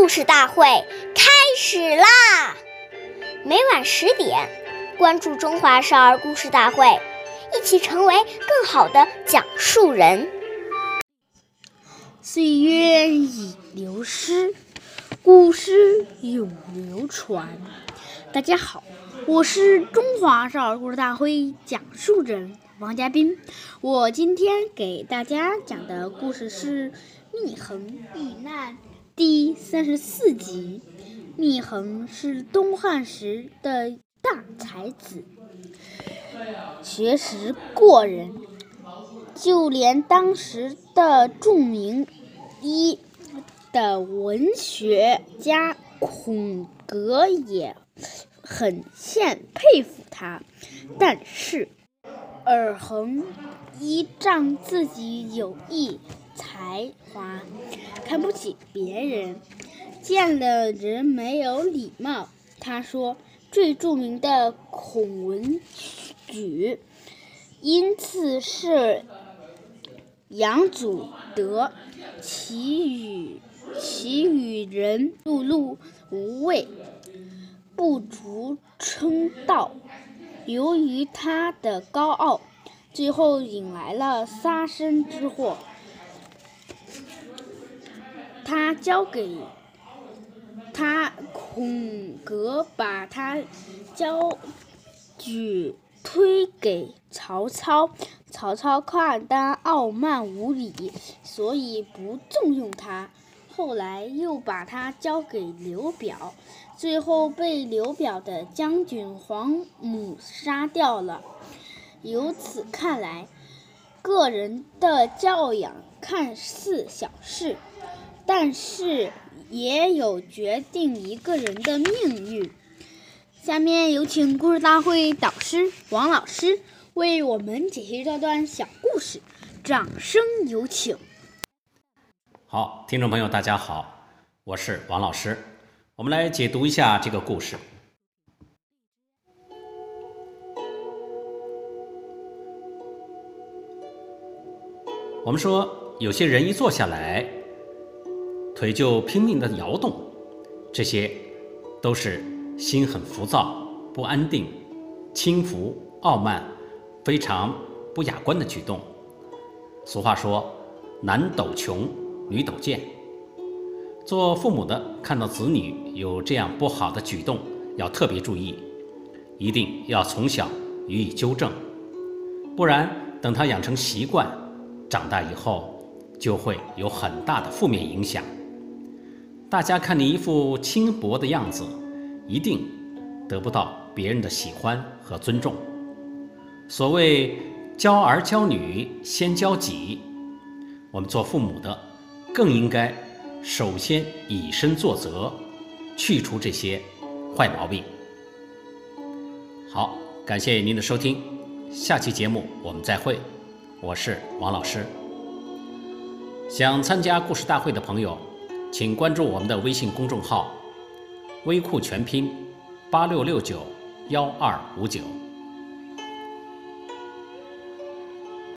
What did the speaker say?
故事大会开始啦！每晚十点，关注《中华少儿故事大会》，一起成为更好的讲述人。岁月已流失，故事永流传。大家好，我是中华少儿故事大会讲述人王嘉宾。我今天给大家讲的故事是《祢衡遇难》第三十四集。祢衡是东汉时的大才子，学识过人，就连当时的著名一的文学家孔格也很羡佩服他。但是尔衡依仗自己有意才华，看不起别人。见了人没有礼貌。他说：“最著名的孔文举，因此是杨祖德，其与其与人碌碌无为，不足称道。由于他的高傲，最后引来了杀身之祸。他交给。”他孔格把他交举推给曹操，曹操看他傲慢无礼，所以不重用他。后来又把他交给刘表，最后被刘表的将军黄母杀掉了。由此看来，个人的教养看似小事，但是。也有决定一个人的命运。下面有请故事大会导师王老师为我们解析这段小故事，掌声有请。好，听众朋友，大家好，我是王老师，我们来解读一下这个故事。我们说，有些人一坐下来。腿就拼命地摇动，这些都是心很浮躁、不安定、轻浮、傲慢、非常不雅观的举动。俗话说：“男抖穷，女抖贱。”做父母的看到子女有这样不好的举动，要特别注意，一定要从小予以纠正，不然等他养成习惯，长大以后就会有很大的负面影响。大家看你一副轻薄的样子，一定得不到别人的喜欢和尊重。所谓教儿教女先教己，我们做父母的更应该首先以身作则，去除这些坏毛病。好，感谢您的收听，下期节目我们再会，我是王老师。想参加故事大会的朋友。请关注我们的微信公众号“微库全拼八六六九幺二五九”。